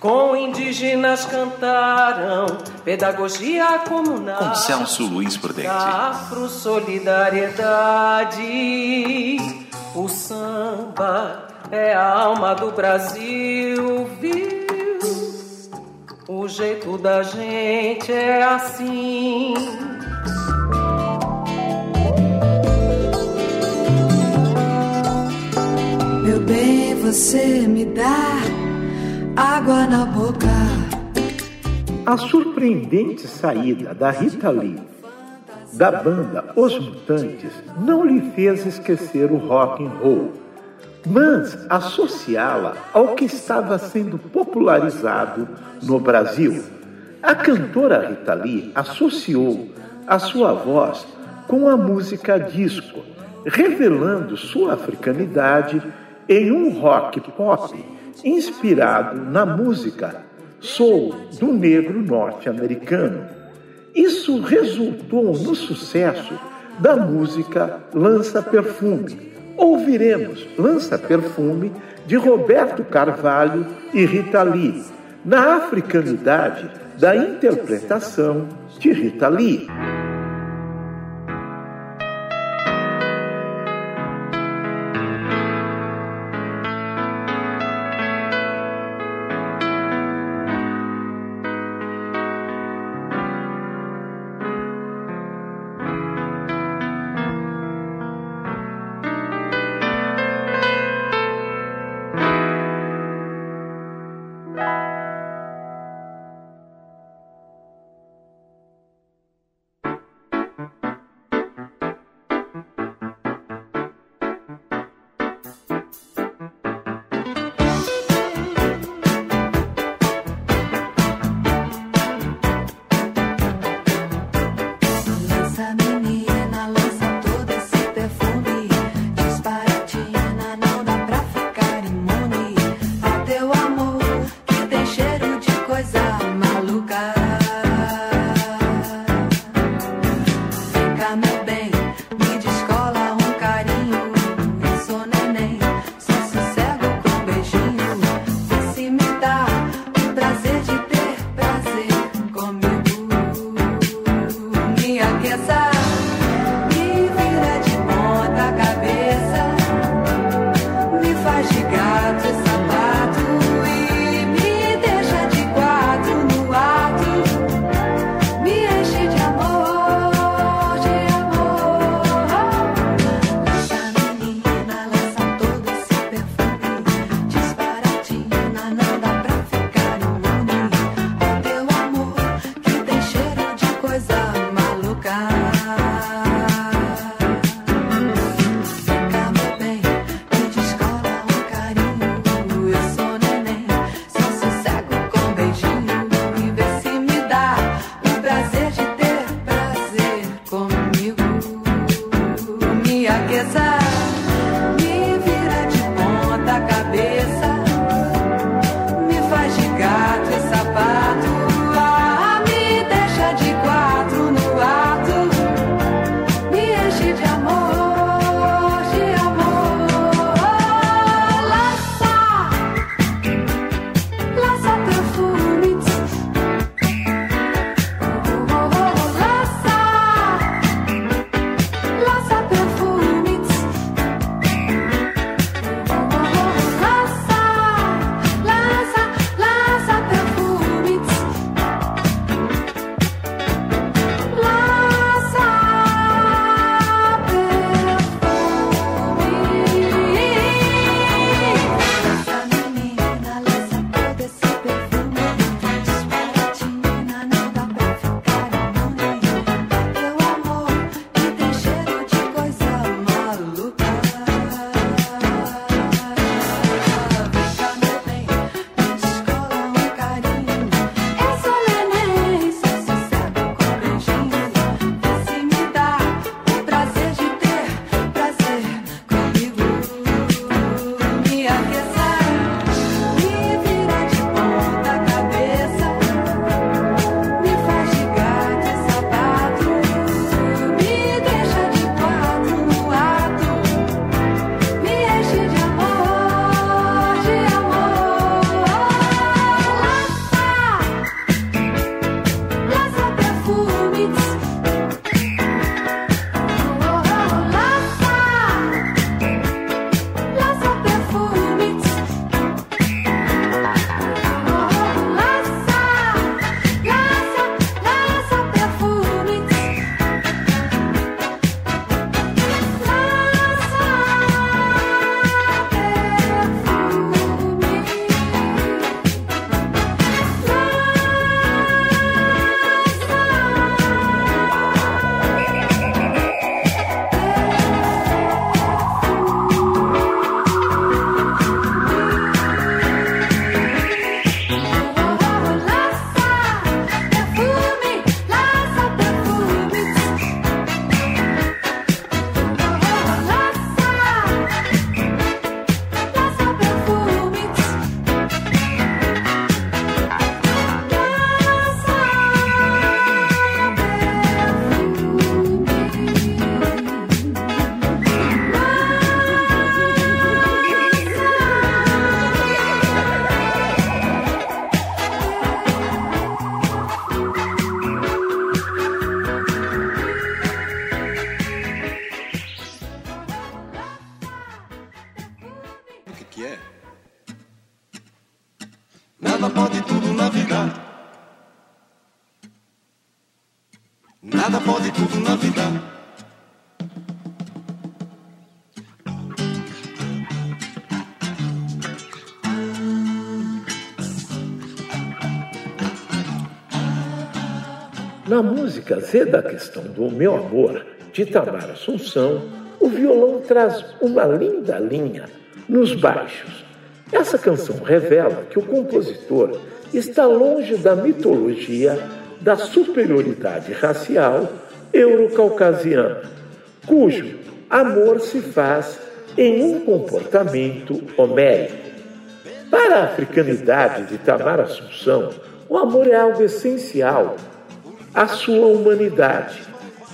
com indígenas cantaram pedagogia comunal. Com Celso Luiz Prudente. Afro solidariedade. O samba é a alma do Brasil, viu? O jeito da gente é assim. Meu bem, você me dá água na boca. A surpreendente saída da Rita Lee da banda Os Mutantes não lhe fez esquecer o rock and roll, mas associá-la ao que estava sendo popularizado no Brasil. A cantora Rita Lee associou a sua voz com a música disco, revelando sua africanidade em um rock pop inspirado na música soul do negro norte-americano. Isso resultou no sucesso da música Lança Perfume. Ouviremos Lança Perfume de Roberto Carvalho e Rita Lee, na africanidade da interpretação de Rita Lee. I. Na música Zé da Questão do Meu Amor, de Tamar Assunção, o violão traz uma linda linha nos baixos. Essa canção revela que o compositor está longe da mitologia da superioridade racial eurocaucasiana, cujo amor se faz em um comportamento homérico. Para a africanidade de Tamar Assunção, o amor é algo essencial a sua humanidade,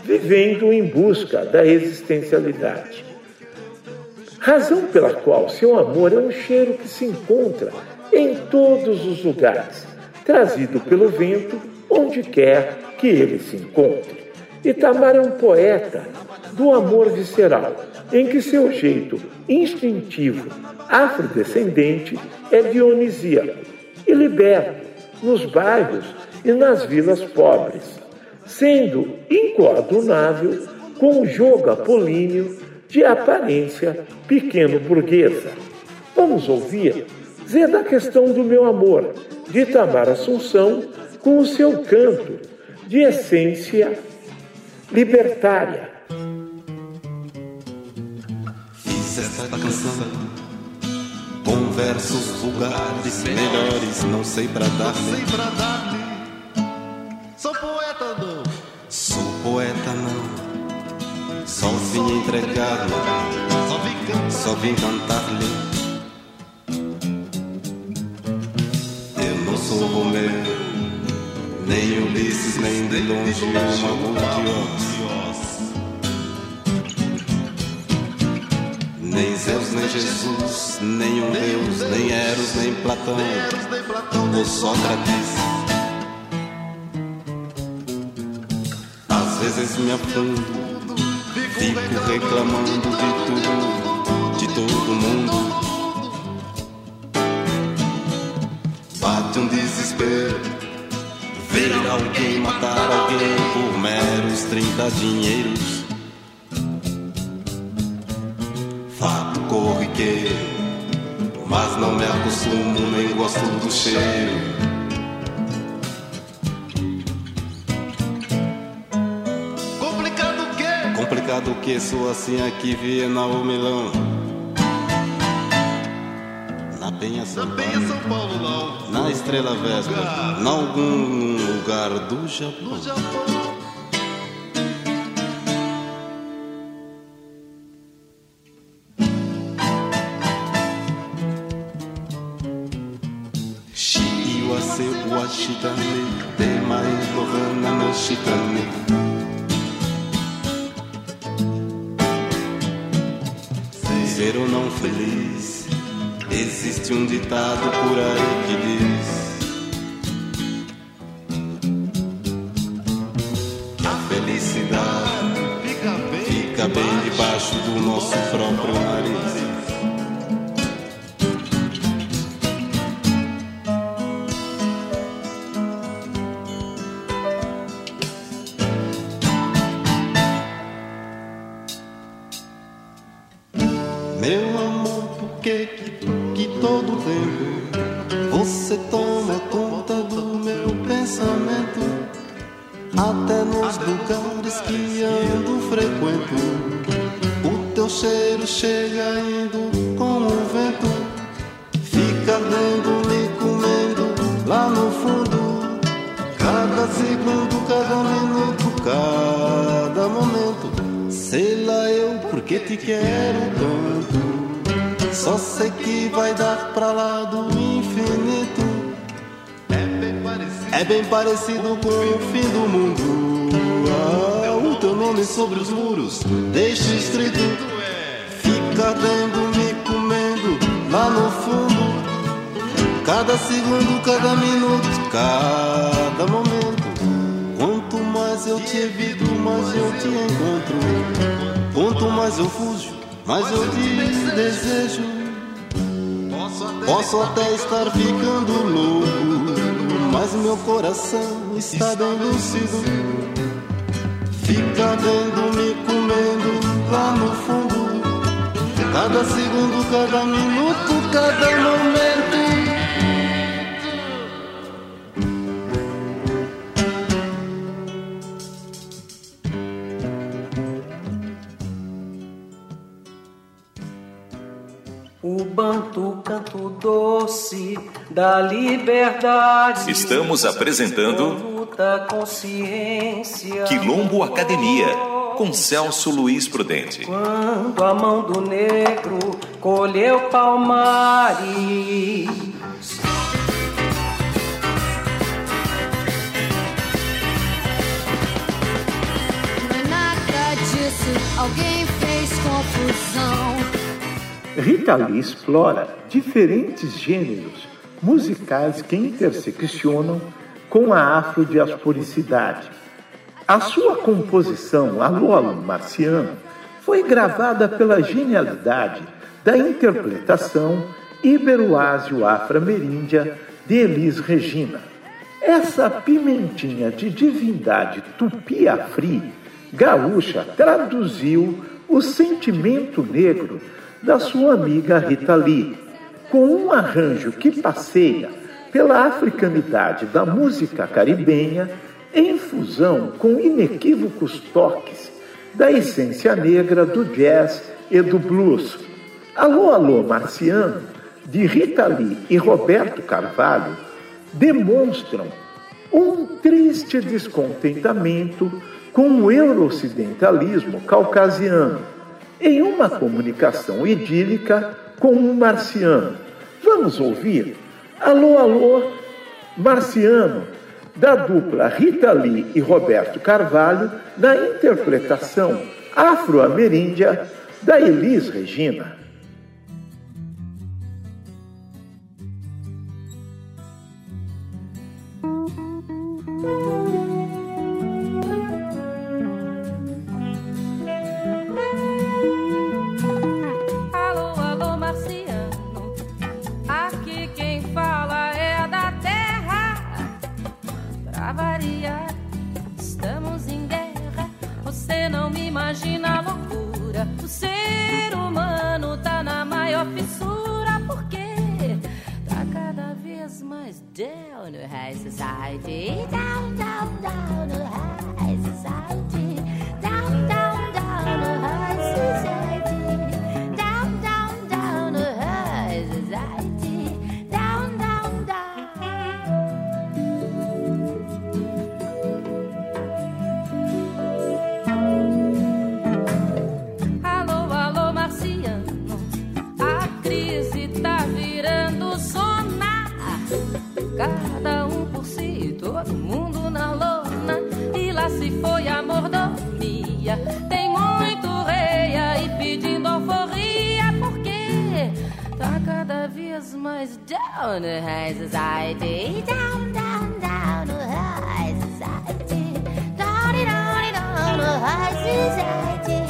vivendo em busca da existencialidade. Razão pela qual seu amor é um cheiro que se encontra em todos os lugares, trazido pelo vento onde quer que ele se encontre. Itamar é um poeta do amor visceral, em que seu jeito instintivo, afrodescendente, é dionisíaco e liberto nos bairros e nas vilas pobres, sendo incoadunável com o jogo apolíneo de aparência pequeno burguesa. Vamos ouvir Zé da questão do meu amor, de Itamar Assunção, com o seu canto de essência libertária. Fiz esta canção com versos vulgares, melhores, não sei pra dar. Poeta não. Só vim entregar-lhe. Só vim cantar-lhe. Eu não sou Romeu, nem Ulisses, nem de longe uma multiós. Nem Zeus, nem Jesus, nem um Deus, nem Eros nem Platão, ou Sócrates. Vezes me afundo, fico reclamando de tudo, de todo mundo. Bate um desespero, ver alguém matar alguém por meros 30 dinheiros. Fato corriqueiro, mas não me acostumo nem gosto do cheiro. Complicado que sou assim aqui, Viena ou Milão. Na Penha São Na Penha Paulo, São Paulo não. na Estrela Vespa, em algum lugar do Japão. No Japão. Um ditado por aí que parecido. Com o fim do mundo. Ah, o teu nome sobre os muros, deixa escrito. Fica ardendo, me comendo lá no fundo. Cada segundo, cada minuto, cada momento. Quanto mais eu te evito, mais eu te encontro. Quanto mais eu fujo, mais eu te desejo. Posso até estar ficando louco, mas meu coração está bem lúcido. Fica vendo me comendo lá no fundo. Cada segundo, cada minuto, cada momento. Doce da liberdade. Estamos apresentando luta consciência. Quilombo Academia com Celso Luiz Prudente. Quando a mão do negro colheu palmares. Não é nada disso, alguém fez confusão. Rita Lee explora diferentes gêneros musicais que interseccionam com a afrodiasporicidade. A sua composição Alô Alô Marciano foi gravada pela genialidade da interpretação ibero-ásio-afro-ameríndia de Elis Regina. Essa pimentinha de divindade tupi-afri gaúcha traduziu o sentimento negro da sua amiga Rita Lee, com um arranjo que passeia pela africanidade da música caribenha em fusão com inequívocos toques da essência negra do jazz e do blues. Alô, alô, Marciano, de Rita Lee e Roberto Carvalho, demonstram um triste descontentamento com o eurocidentalismo caucasiano em uma comunicação idílica com um marciano. Vamos ouvir? Alô, alô, marciano, da dupla Rita Lee e Roberto Carvalho, na interpretação afro-ameríndia da Elis Regina. Cada um por si, todo mundo na lona. E lá se foi a mordomia. Tem muito rei aí pedindo alforria. Porque tá cada vez mais down no high society. Down, down, down no high society. Down, down, down no high society.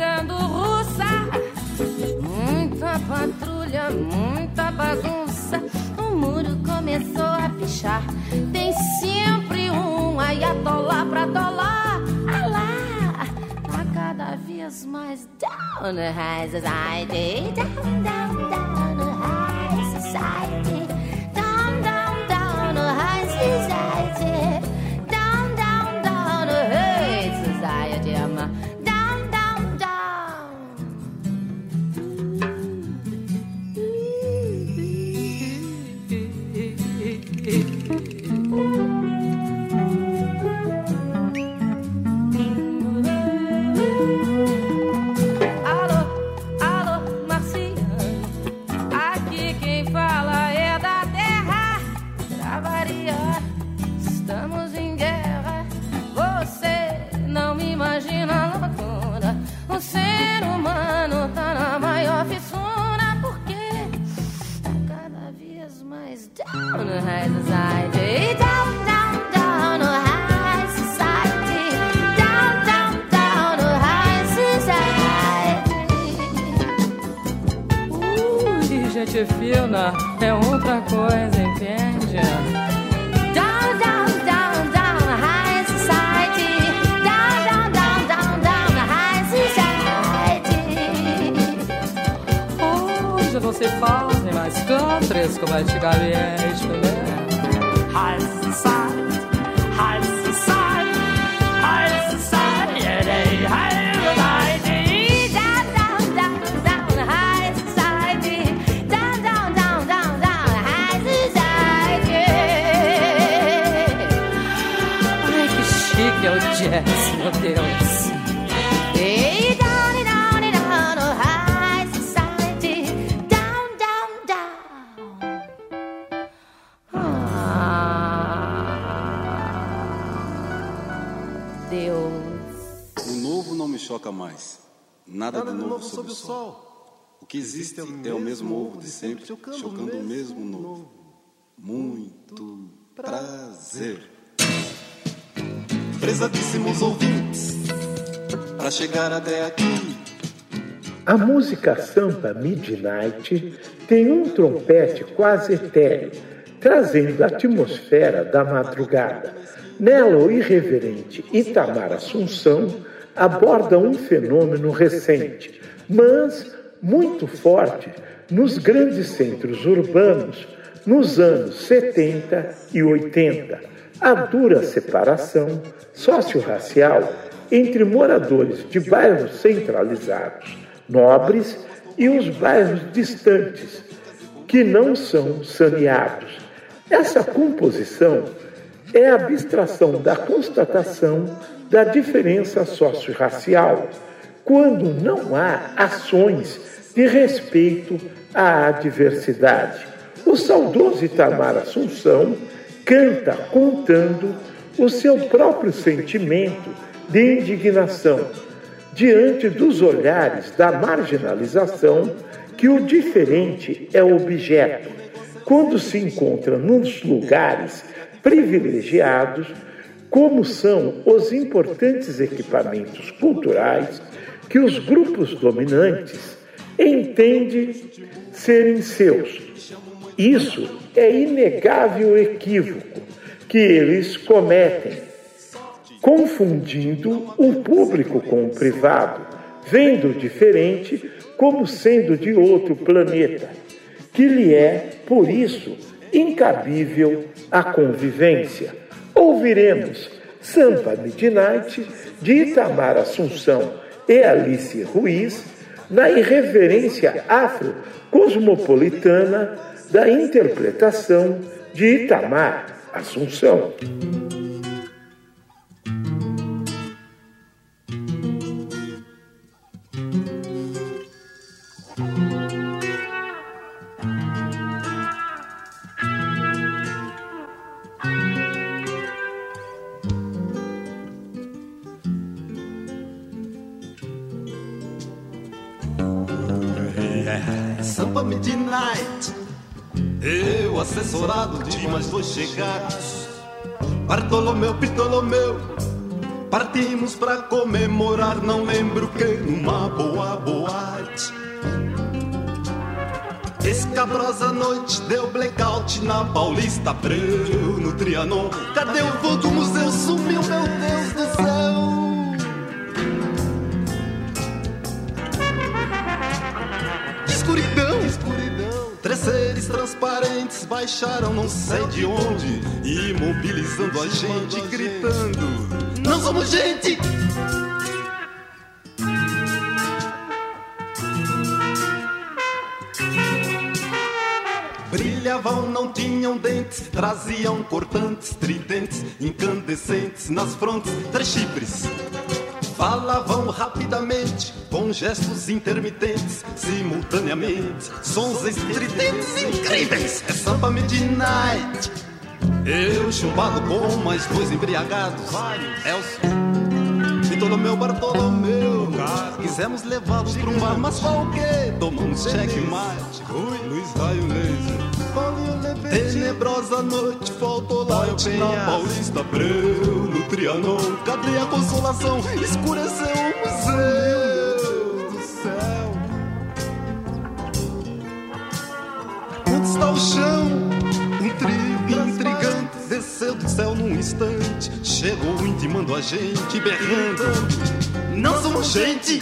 Ficando russa. Muita patrulha, muita bagunça. O muro começou a pichar. Tem sempre um ayatolá pra dólar. Ah lá, tá cada vez mais down no high society. Down, down, down no high society. Down, down, down, high society. Ai, que chique é o jazz, meu Deus. Hey, novo choca mais. Nada, de novo, sob o sol. O que existe é o mesmo ovo de sempre, chocando o mesmo novo. Muito prazer. Prezadíssimos ouvintes, para chegar até aqui. A música Sampa Midnight tem um trompete quase etéreo, trazendo a atmosfera da madrugada. Nela, o irreverente Itamar Assunção aborda um fenômeno recente, mas muito forte nos grandes centros urbanos nos anos 70 e 80. A dura separação socio-racial entre moradores de bairros centralizados, nobres, e os bairros distantes, que não são saneados. Essa composição é a abstração da constatação da diferença socio-racial, quando não há ações de respeito à diversidade. O saudoso Itamar Assunção canta contando o seu próprio sentimento de indignação diante dos olhares da marginalização que o diferente é objeto, quando se encontra nos lugares privilegiados, como são os importantes equipamentos culturais que os grupos dominantes entendem serem seus. Isso é inegável equívoco que eles cometem, confundindo o público com o privado, vendo o diferente como sendo de outro planeta, que lhe é, por isso, incabível a convivência. Ouviremos Sampa Midnight de Itamar Assunção e Alice Ruiz na irreverência afro-cosmopolitana da interpretação de Itamar Assunção. Midnight. Eu, assessorado de mais dois chegados, Bartolomeu, Pitolomeu. Partimos pra comemorar, não lembro que, numa boa boate. Escabrosa noite, deu blackout na Paulista, breu no Trianon. Cadê o fogo? O museu sumiu, meu Deus do céu. Transparentes baixaram não sei de onde, imobilizando a gente, gritando: Não somos gente! Brilhavam, não tinham dentes, traziam cortantes, tridentes, incandescentes nas frontes, três chifres. Falavam rapidamente, com gestos intermitentes, simultaneamente, sons estridentes incríveis. É samba midnight. Eu chumbado com mais dois embriagados, Elcio, Bartolomeu, Bartolomeu. Quisemos levá-los pra um bar, mas qual o quê? Tomamos checkmate. Luiz Raio Laser. Tenebrosa noite faltou lá na Paulista Abreu, no Trianon Cadê a consolação? Escureceu o museu do céu Onde está o chão? Um trio intrigante Desceu do céu num instante Chegou intimando a gente, berrando Não somos gente!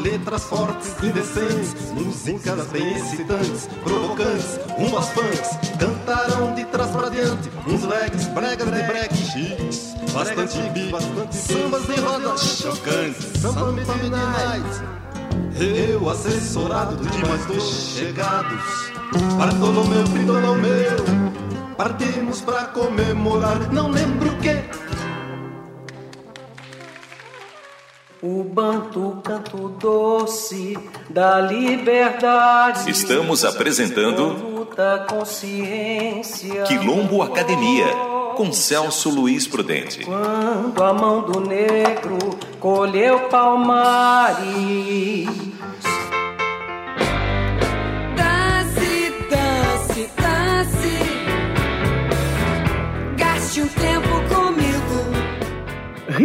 Letras fortes, indecentes, músicas bem excitantes, provocantes, umas funks. Cantaram de trás pra diante, uns legs, bregas de break chiques, bastante bastante sambas de roda chocantes, samba midnight. Eu, assessorado de mais dois chegados, Bartolomeu, Fridolomeu, partimos pra comemorar, não lembro o que. O banto canto doce da liberdade. Estamos apresentando luta consciência. Quilombo Academia com Celso Luiz Prudente. Quando a mão do negro colheu palmares.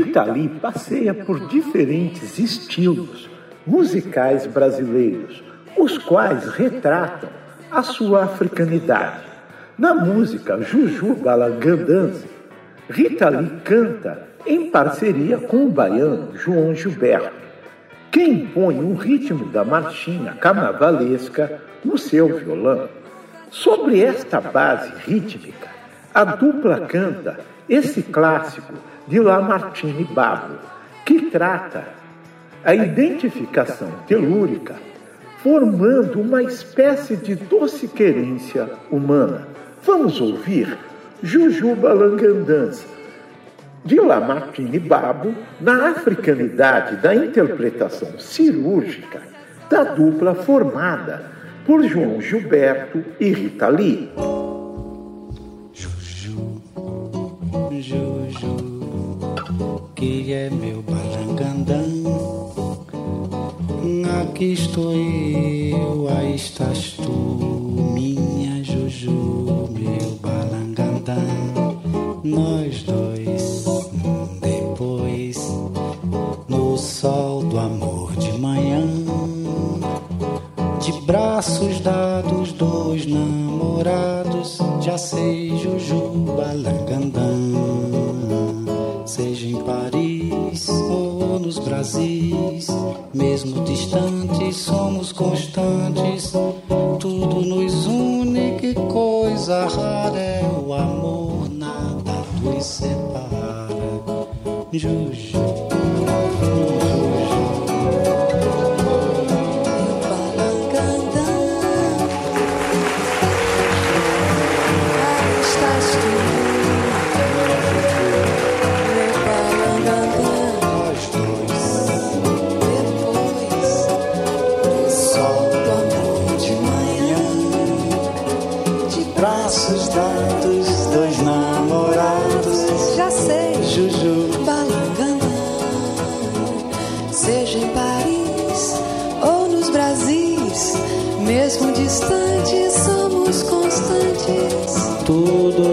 Rita Lee passeia por diferentes estilos musicais brasileiros, os quais retratam a sua africanidade. Na música Juju Balangandance, Rita Lee canta em parceria com o baiano João Gilberto, que impõe o ritmo da marchinha carnavalesca no seu violão. Sobre esta base rítmica, a dupla canta esse clássico de Lamartine Babo, que trata a identificação telúrica, formando uma espécie de doce querência humana. Vamos ouvir Jujuba Langandança, de Lamartine Babo, na africanidade da interpretação cirúrgica da dupla formada por João Gilberto e Rita Lee. Juju, que é meu balangandã. Aqui estou eu, aí estás tu, minha Juju, meu balangandã. Nós dois, depois, no sol do amor de manhã, de braços dados, dois namorados, já sei Juju balangandã. Seja em Paris ou nos Brasis, mesmo distantes, somos constantes. Tudo nos une, que coisa rara é o amor, nada nos separa. Juju. Tudo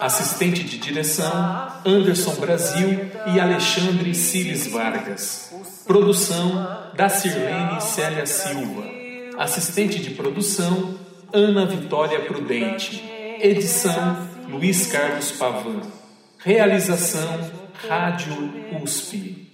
Assistente de direção: Anderson Brasil e Alexandre Ciles Vargas. Produção: da Sirlene Célia Silva. Assistente de produção: Ana Vitória Prudente. Edição: Luiz Carlos Pavan. Realização: Rádio USP.